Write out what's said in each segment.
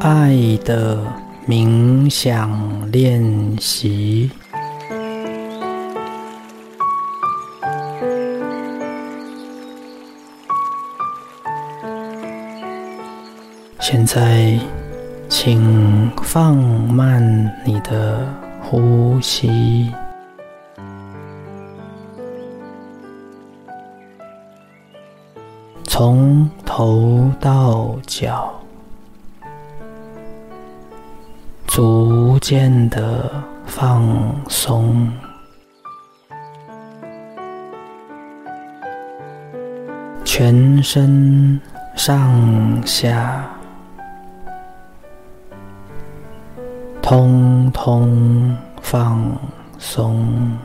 爱的冥想练习。现在，请放慢你的呼吸。从头到脚，逐渐的放松，全身上下通通放松。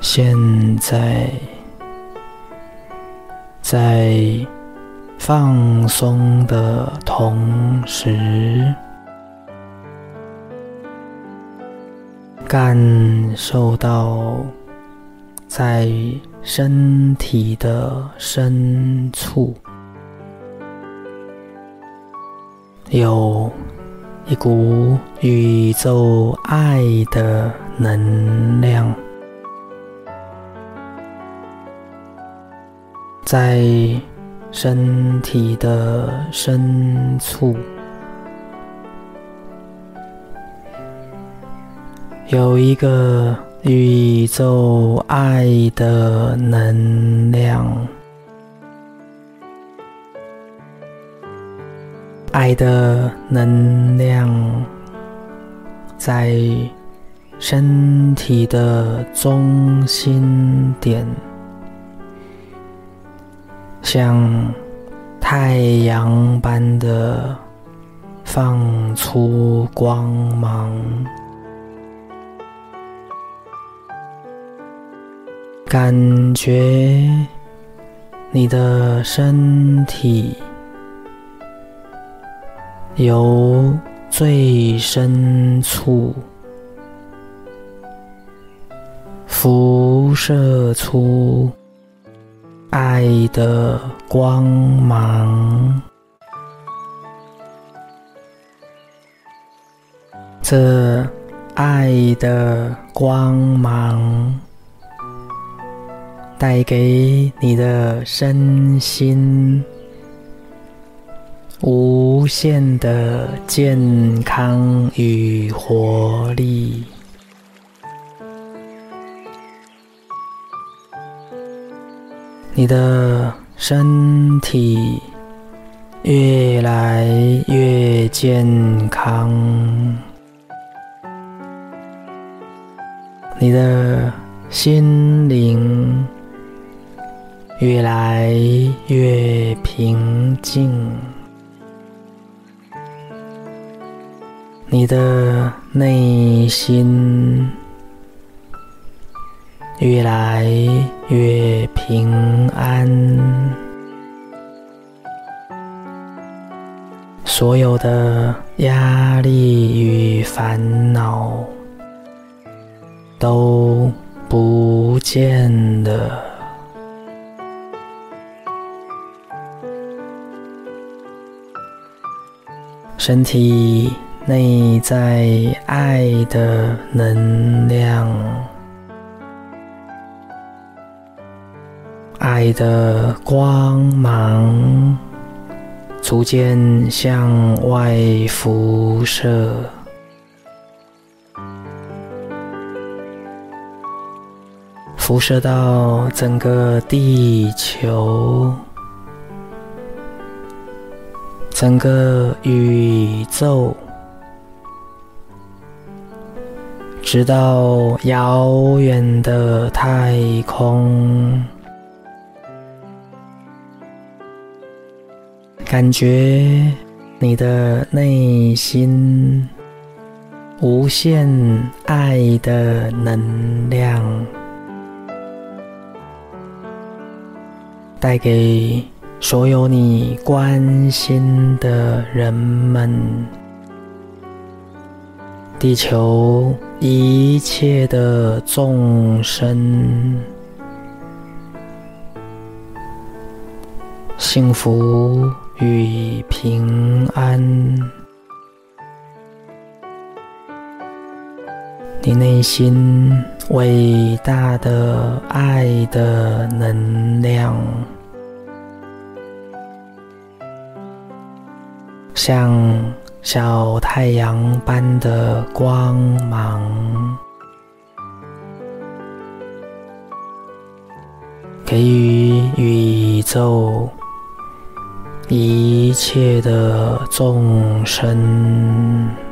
现在，在放松的同时，感受到在身体的深处有一股宇宙爱的能量。在身体的深处，有一个宇宙爱的能量，爱的能量在身体的中心点。像太阳般的放出光芒，感觉你的身体由最深处辐射出。爱的光芒，这爱的光芒带给你的身心无限的健康与活力。你的身体越来越健康，你的心灵越来越平静，你的内心。越来越平安，所有的压力与烦恼都不见了，身体内在爱的能量。爱的光芒逐渐向外辐射，辐射到整个地球、整个宇宙，直到遥远的太空。感觉你的内心无限爱的能量，带给所有你关心的人们，地球一切的众生。幸福与平安。你内心伟大的爱的能量，像小太阳般的光芒，给予宇宙一切的众生。